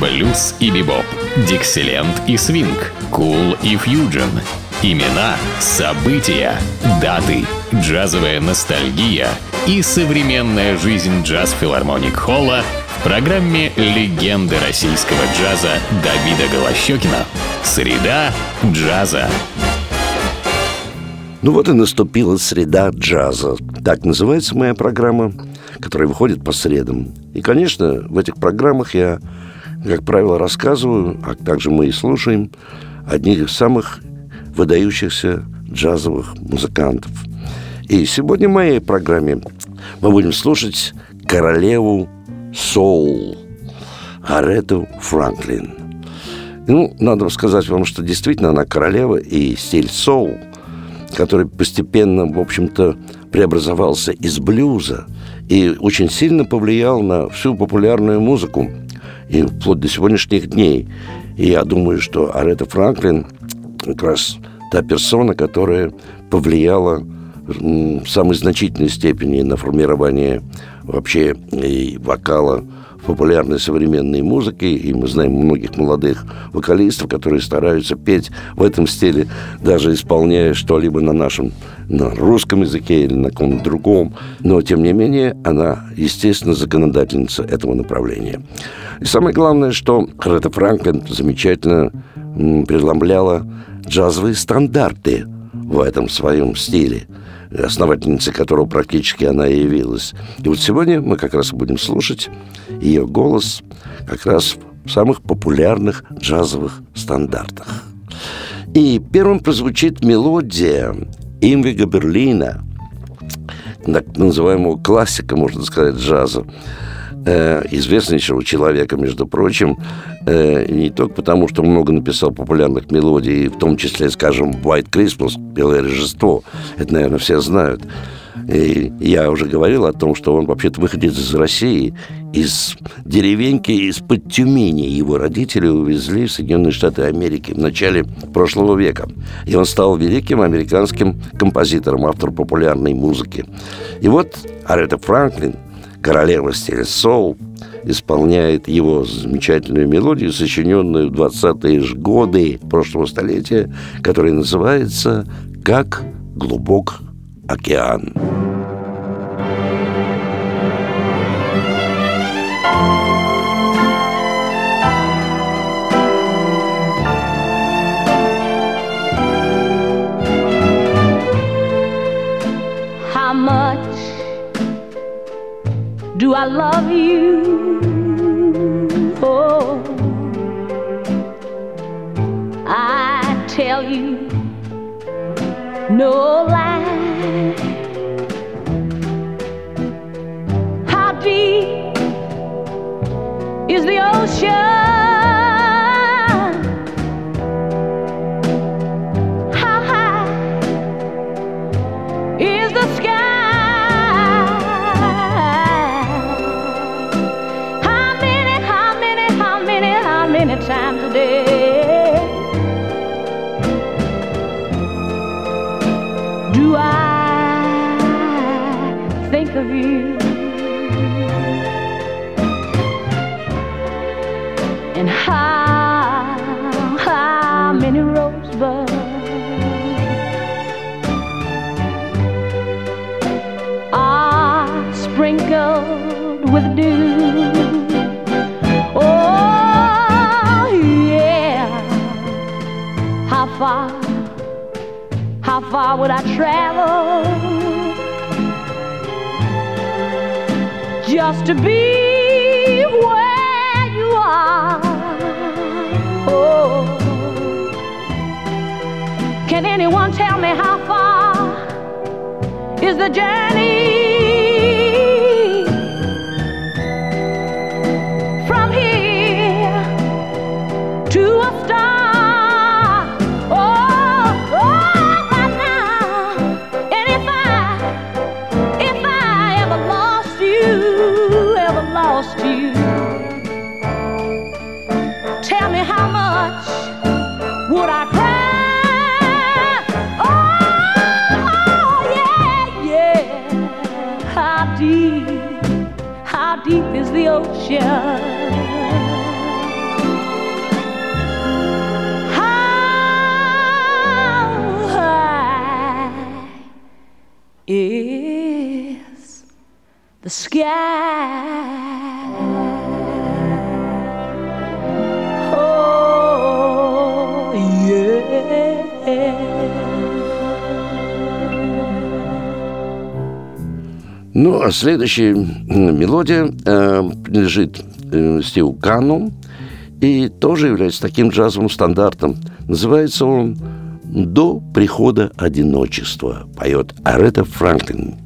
блюз и бибоп, дикселент и свинг, кул и фьюджен. Имена, события, даты, джазовая ностальгия и современная жизнь джаз-филармоник Холла в программе «Легенды российского джаза» Давида Голощекина. Среда джаза. Ну вот и наступила среда джаза. Так называется моя программа, которая выходит по средам. И, конечно, в этих программах я, как правило, рассказываю, а также мы и слушаем одних из самых выдающихся джазовых музыкантов. И сегодня в моей программе мы будем слушать королеву соул Арету Франклин. Ну, надо сказать вам, что действительно она королева и стиль соул, который постепенно, в общем-то, преобразовался из блюза и очень сильно повлиял на всю популярную музыку и вплоть до сегодняшних дней. И я думаю, что Арета Франклин как раз та персона, которая повлияла в самой значительной степени на формирование вообще и вокала популярной современной музыке, и мы знаем многих молодых вокалистов, которые стараются петь в этом стиле, даже исполняя что-либо на нашем на русском языке или на каком-то другом. Но, тем не менее, она, естественно, законодательница этого направления. И самое главное, что Ретта Франклин замечательно преломляла джазовые стандарты в этом своем стиле, основательницей которого практически она и явилась. И вот сегодня мы как раз будем слушать ее голос как раз в самых популярных джазовых стандартах. И первым прозвучит мелодия Имвига Берлина, так называемого классика, можно сказать, джаза, э, известнейшего человека, между прочим, э, не только потому, что много написал популярных мелодий, в том числе, скажем, White Christmas, Белое Рождество, это, наверное, все знают. И я уже говорил о том, что он вообще-то выходит из России, из деревеньки из-под Тюмени. Его родители увезли в Соединенные Штаты Америки в начале прошлого века. И он стал великим американским композитором, автором популярной музыки. И вот Арета Франклин – королева стиля соул, исполняет его замечательную мелодию, сочиненную в 20-е годы прошлого столетия, которая называется «Как глубок океан». Do I love you? Oh, I tell you no lie. How deep is the ocean? Is the journey? is the sky. Ну, а следующая мелодия э, принадлежит э, Стиву Канну и тоже является таким джазовым стандартом. Называется он «До прихода одиночества», поет Арета Франклин.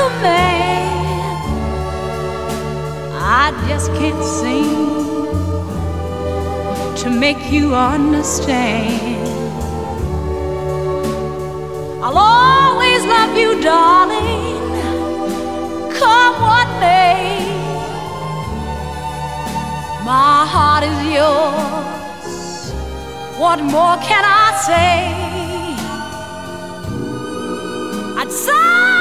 my command, I just can't seem to make you understand. I'll always love you, darling, come what may. My heart is yours. What more can I say? I'd sigh,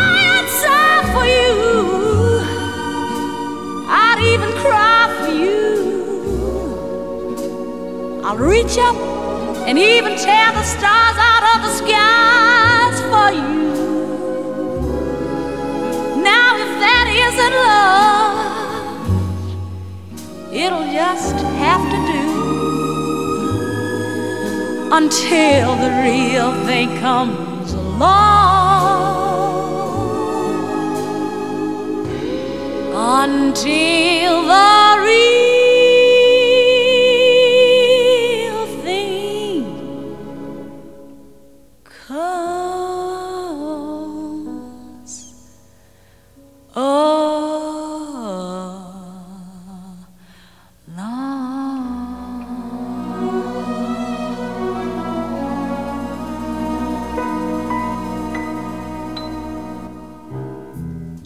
reach up and even tear the stars out of the sky for you. Now, if that isn't love, it'll just have to do until the real thing comes along. Until the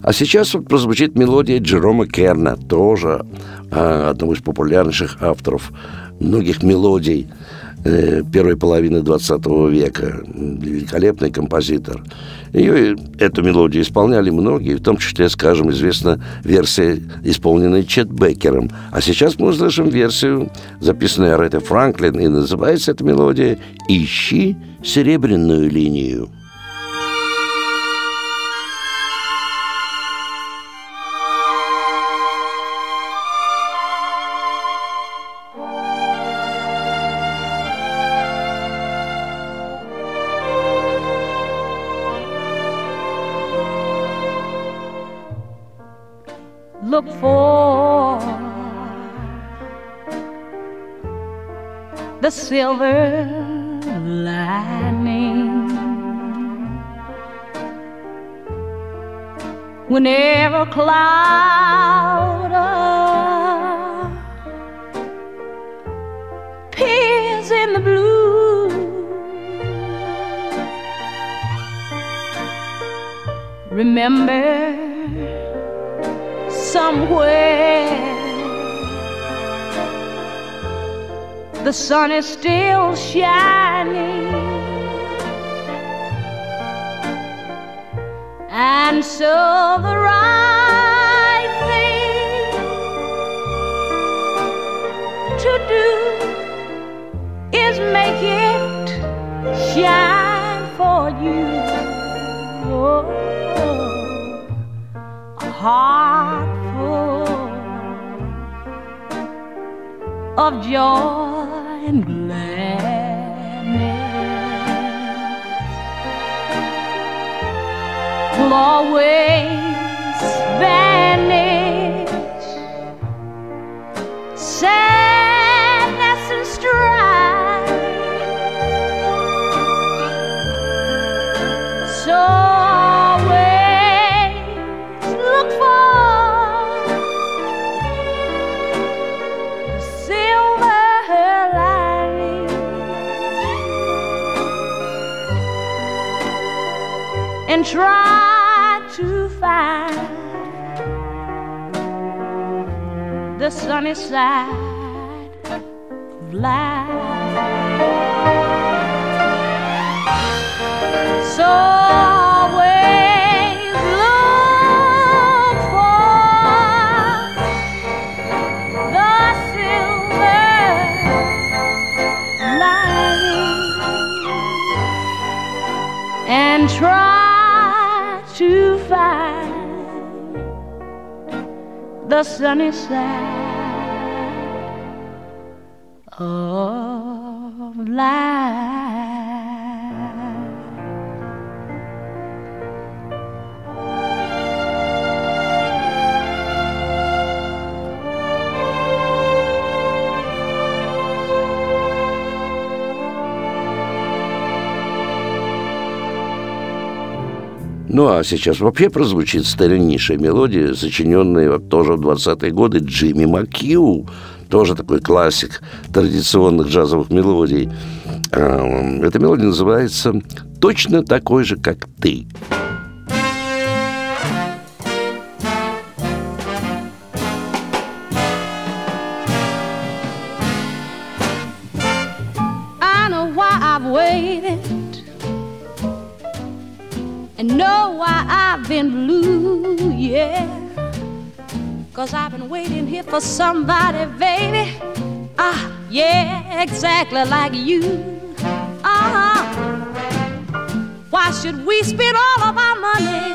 А сейчас вот прозвучит мелодия Джерома Керна, тоже э, одного из популярнейших авторов многих мелодий э, первой половины 20 века. Великолепный композитор. Ее, эту мелодию исполняли многие, в том числе, скажем, известна версия, исполненная Чет Беккером. А сейчас мы услышим версию, записанную Аретой Франклин, и называется эта мелодия «Ищи серебряную линию». Silver lining. Whenever cloud appears in the blue, remember somewhere. the sun is still shining. And so the right thing to do is make it shine for you. Oh, oh. a heart full of joy and gladness. will always vanish. Sadness And try to find the sunny side of life. So sunny side of life. Ну а сейчас вообще прозвучит стариннейшая мелодия, сочиненная вот тоже в 20-е годы Джимми Макью, тоже такой классик традиционных джазовых мелодий. А, эта мелодия называется «Точно такой же, как ты». Cause I've been waiting here for somebody, baby. Ah, yeah, exactly like you. Huh. Why should we spend all of our money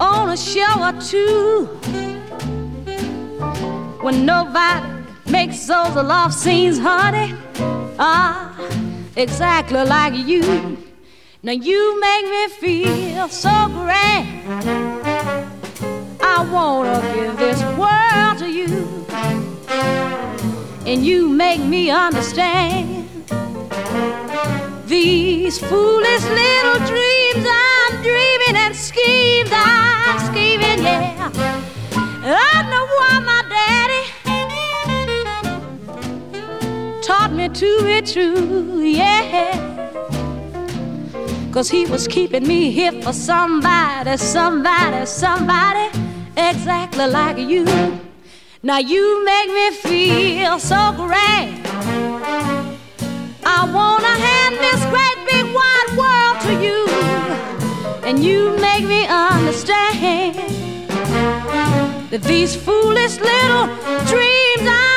on a show or two when nobody makes those love scenes, honey? Ah, exactly like you. Now you make me feel so grand. I wanna give this world to you. And you make me understand these foolish little dreams I'm dreaming and schemes I'm scheming, yeah. I know why my daddy taught me to be true, yeah. Cause he was keeping me here for somebody, somebody, somebody, exactly like you. Now you make me feel so great. I wanna hand this great big wide world to you. And you make me understand that these foolish little dreams I'm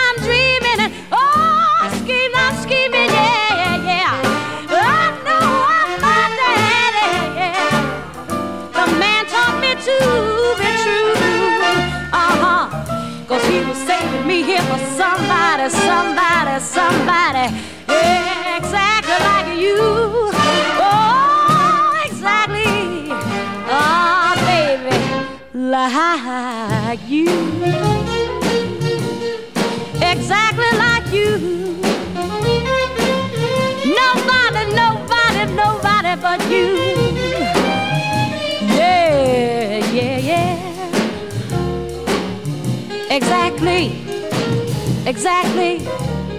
somebody, somebody, somebody, exactly like you. Oh, exactly, oh, baby, like exactly,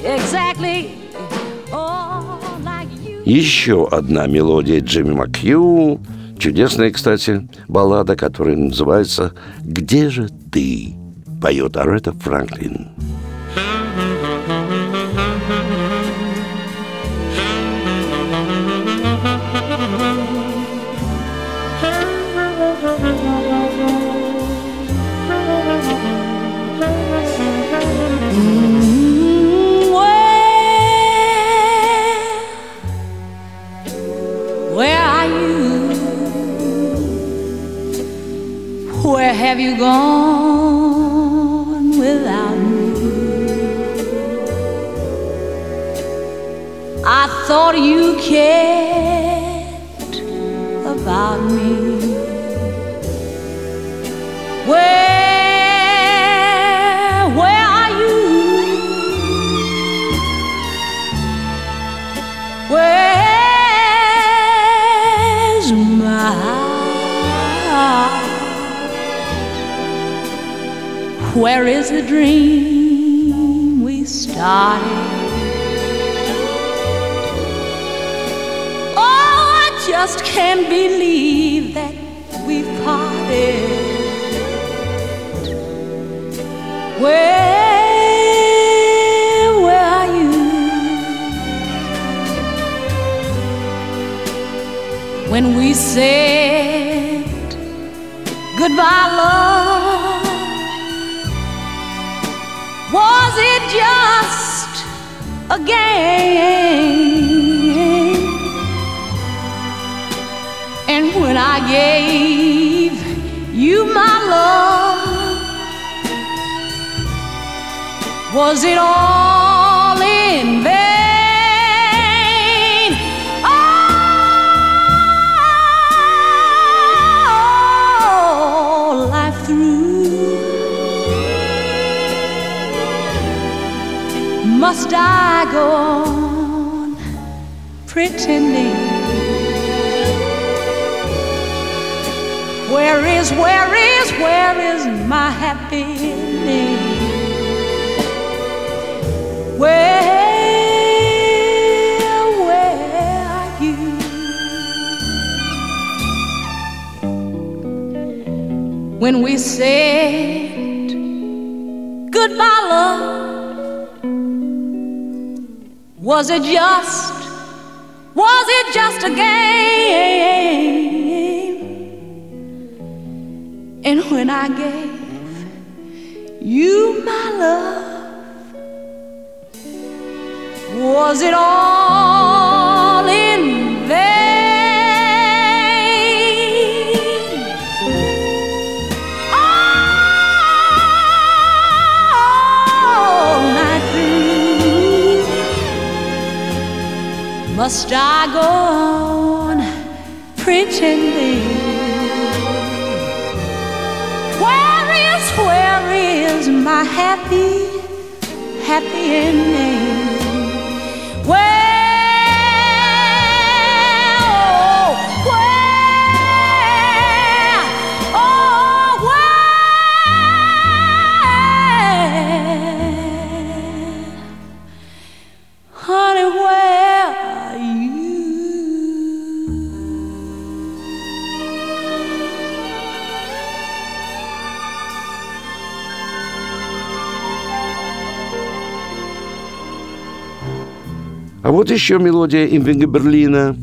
exactly. Еще одна мелодия Джимми Макью, чудесная, кстати, баллада, которая называется «Где же ты?» поет Арета Франклин. Where have you gone without me? I thought you cared about me. Where is the dream we started? Oh, I just can't believe that we've parted. Where, are you? When we said goodbye, love, was it just a game? And when I gave you my love, was it all must I go on pretending? Where is, where is, where is my happiness? Where, where are you? When we said goodbye, love, was it just, was it just a game? And when I gave you my love, was it all must I go on pretending? Where is, where is my happy, happy ending? А вот еще мелодия Имвинга Берлина.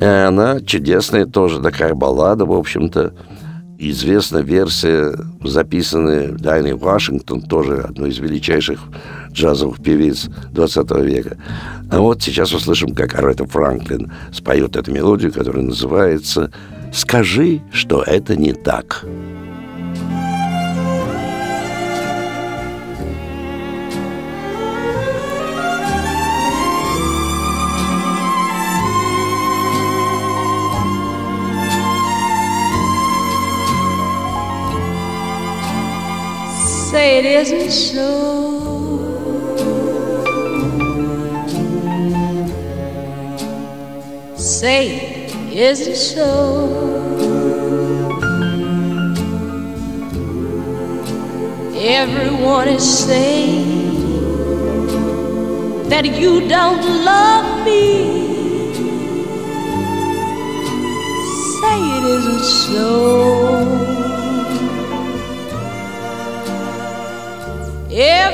И Она чудесная, тоже такая баллада, в общем-то. Известна версия, записанная Дайной Вашингтон, тоже одной из величайших джазовых певиц 20 века. А вот сейчас услышим, как Аретта Франклин споет эту мелодию, которая называется «Скажи, что это не так». Say it isn't so. Say it isn't so. Everyone is saying that you don't love me. Say it isn't so.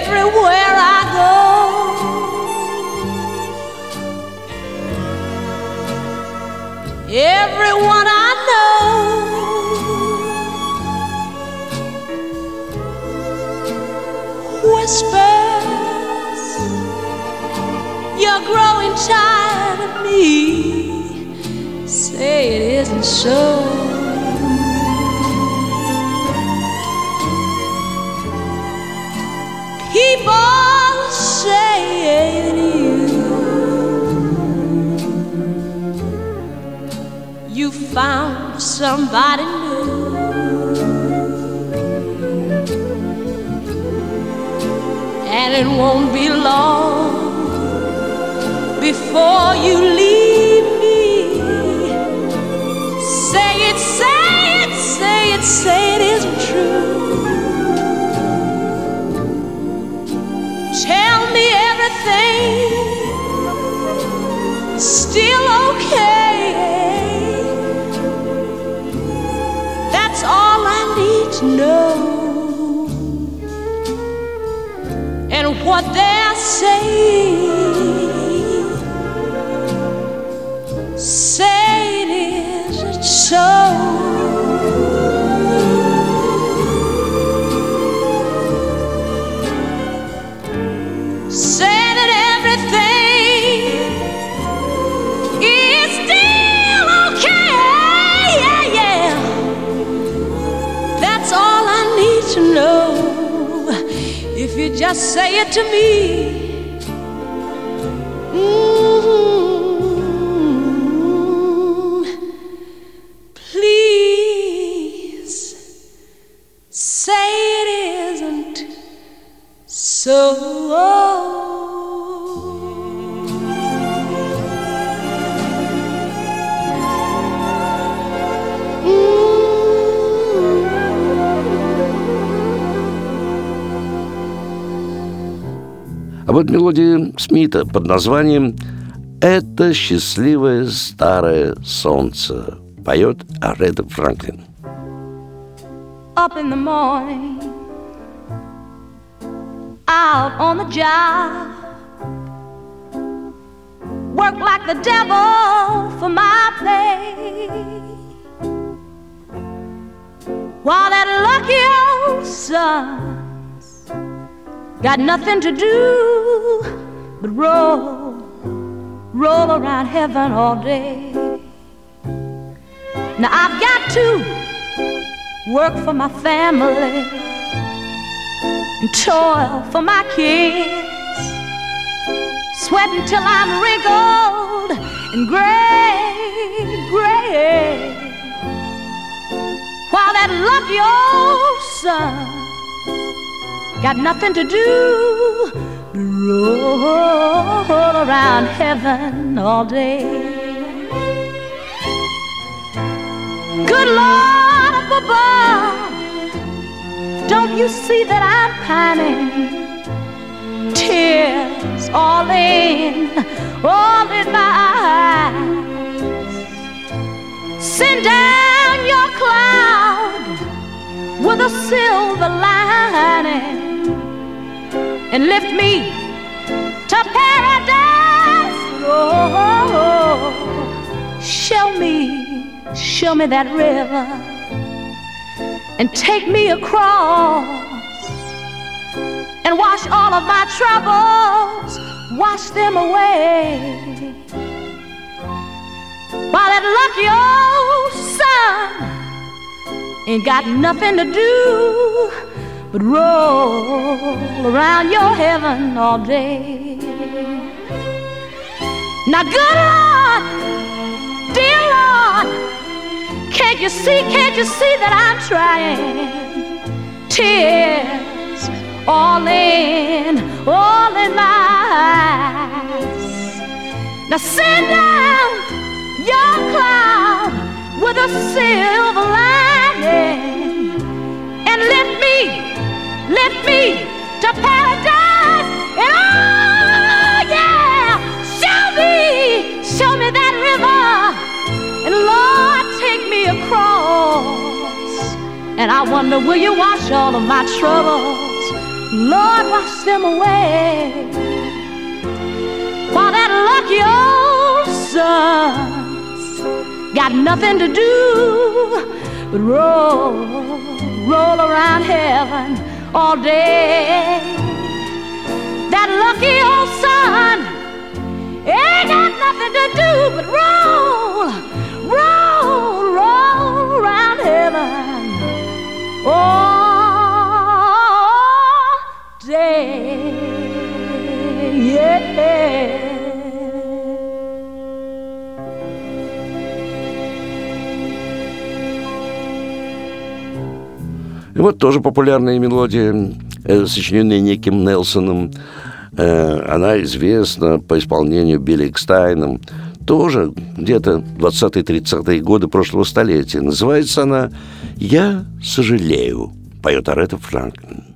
Everywhere I go, everyone I know whispers, You're growing tired of me. Say it isn't so. Found somebody new. And it won't be long before you leave me. Say it, say it, say it, say it isn't true. Tell me everything still okay. And what just say it to me. Mhm. Please say it isn't so. Вот мелодия Смита под названием «Это счастливое старое солнце» поет Аретта Франклин. Up in the morning, out on the job, work like the devil for my pay. While that lucky old son's got nothing to do but roll, roll around heaven all day. Now I've got to work for my family and toil for my kids, sweating till I'm wrinkled and gray, gray. While that lucky old sun got nothing to do but roll around heaven all day. Good Lord up above, don't you see that I'm pining? Tears all in, all in my eyes. Send down your cloud with a silver lining and lift me to paradise. Oh, show me show me that river and take me across and wash all of my troubles, wash them away. While that lucky old sun ain't got nothing to do but roll around your heaven all day. Now, good Lord, dear Lord, can't you see, can't you see that I'm trying? Tears all in, all in my eyes. Now send down your cloud with a silver lining and lift me, lift me to paradise. And oh yeah, show me, show me that river. And Lord, take me across. And I wonder, will you wash all of my troubles? Lord, wash them away. While that lucky old sun's got nothing to do but roll, roll around heaven all day. That lucky old sun ain't got nothing to do but roll, roll, roll around heaven all вот тоже популярная мелодия, э, сочиненная неким Нелсоном. Э, она известна по исполнению Билли Экстайном. Тоже где-то 20-30-е годы прошлого столетия. Называется она «Я сожалею», поет Арета Франклин.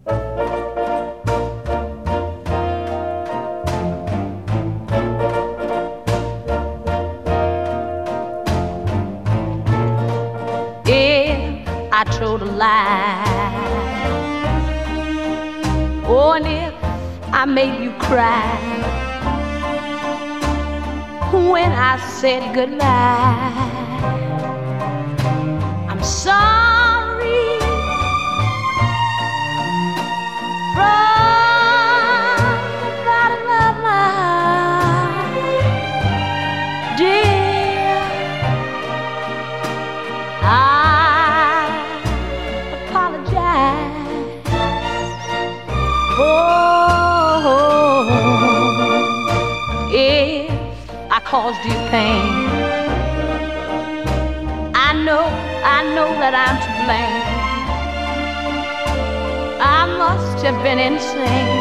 Made you cry. When I said goodbye, have been insane.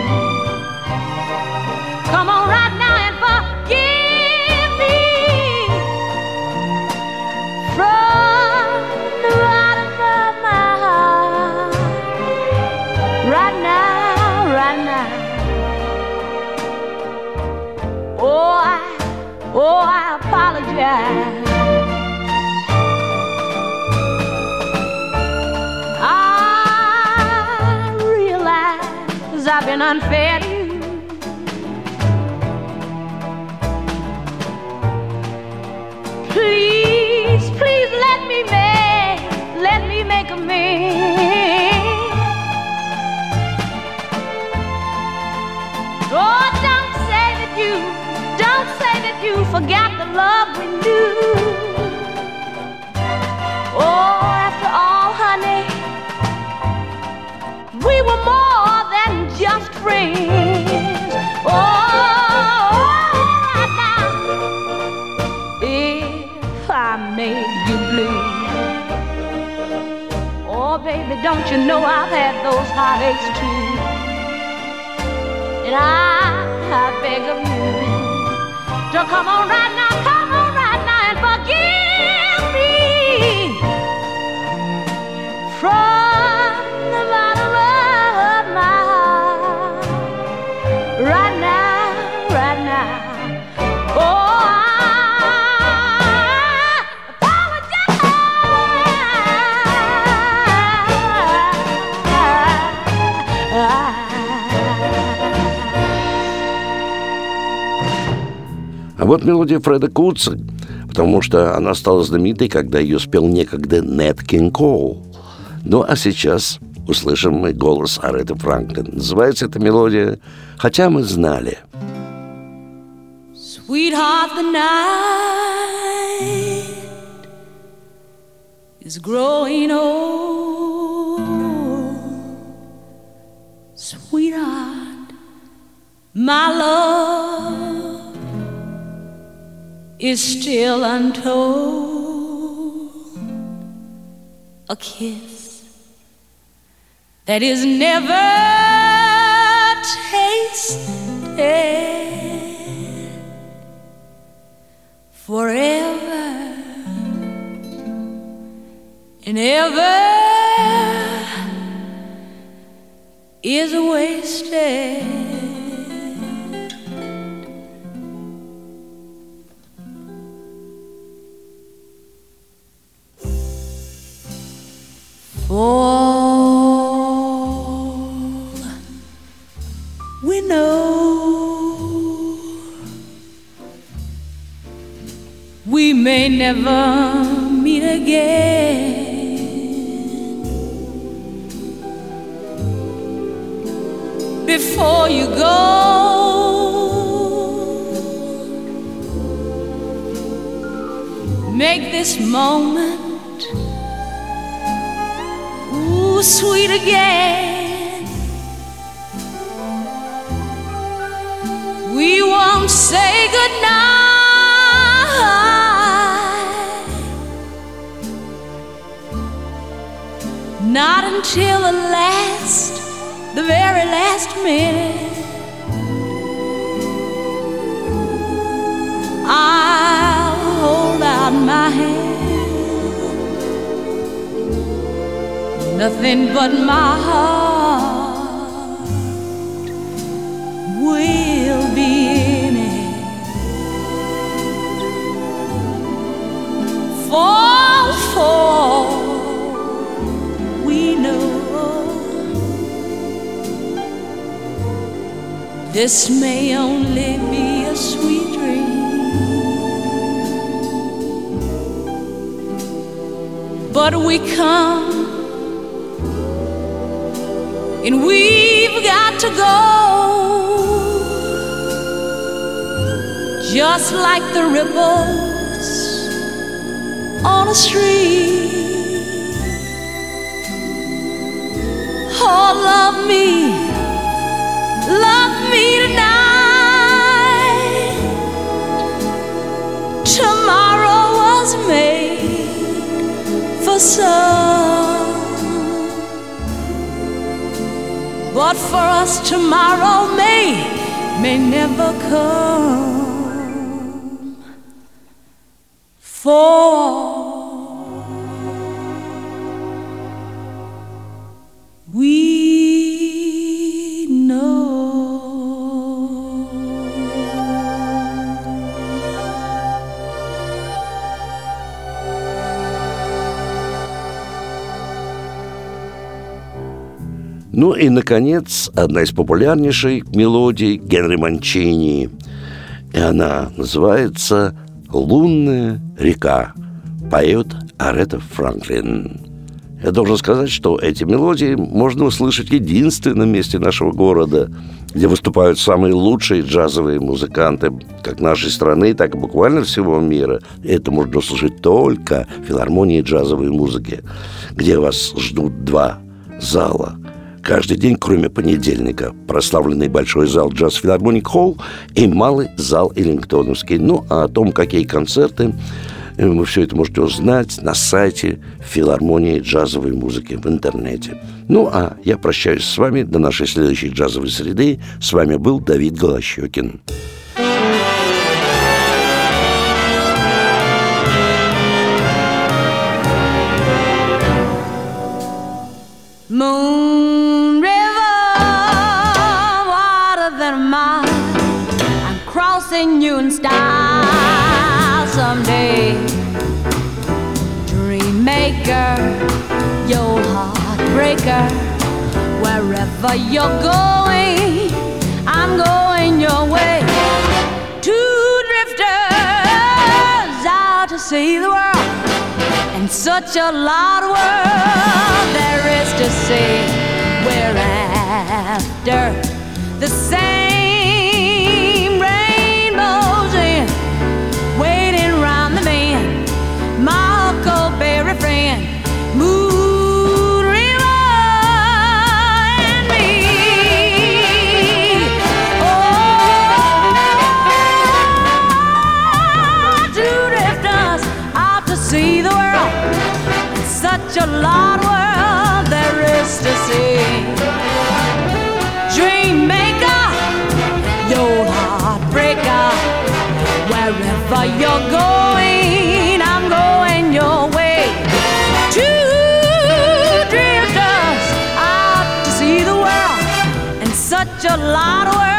Unfair you know I've had those heartaches too? And I, I beg of you to come on right now, А вот мелодия Фреда Кутса, потому что она стала знаменитой, когда ее спел некогда Нет Кинг Коул. Ну а сейчас услышим мы голос Ареты Франклин. Называется эта мелодия «Хотя мы знали». Sweetheart, the night is growing old. Sweetheart, my love is still untold. A kiss that is never tasted forever and ever is wasted. Fall, we know we may never meet again. Before you go, make this moment ooh sweet again. We won't say goodnight. Not until the last, the very last minute. I'll hold out my hand. Nothing but my heart will be in it. Fall, fall, we know. This may only be a sweet dream. But we come and we've got to go just like the ripples on a stream. Oh, love me, love me tonight. Tomorrow was made for some. But for us, tomorrow may, may never come. For Ну и, наконец, одна из популярнейших мелодий Генри Манчини. И она называется «Лунная река». Поет Арета Франклин. Я должен сказать, что эти мелодии можно услышать в единственном месте нашего города, где выступают самые лучшие джазовые музыканты как нашей страны, так и буквально всего мира. Это можно услышать только в филармонии джазовой музыки, где вас ждут два зала – Каждый день, кроме понедельника, прославленный большой зал Джаз Филармоник Холл и малый зал Эллингтоновский. Ну, а о том, какие концерты, э, вы все это можете узнать на сайте филармонии джазовой музыки в интернете. Ну, а я прощаюсь с вами до нашей следующей джазовой среды. С вами был Давид Голощекин. Moon crossing you in style someday. Dreammaker, your heartbreaker. Wherever you're going, I'm going your way. Two drifters out to see the world. And such a lot of world there is to see. We're after the same see the world. Such a lot of world there is to see. Dreammaker, your heartbreaker. Wherever you're going, I'm going your way. Two drifters out to see the world, and such a lot of world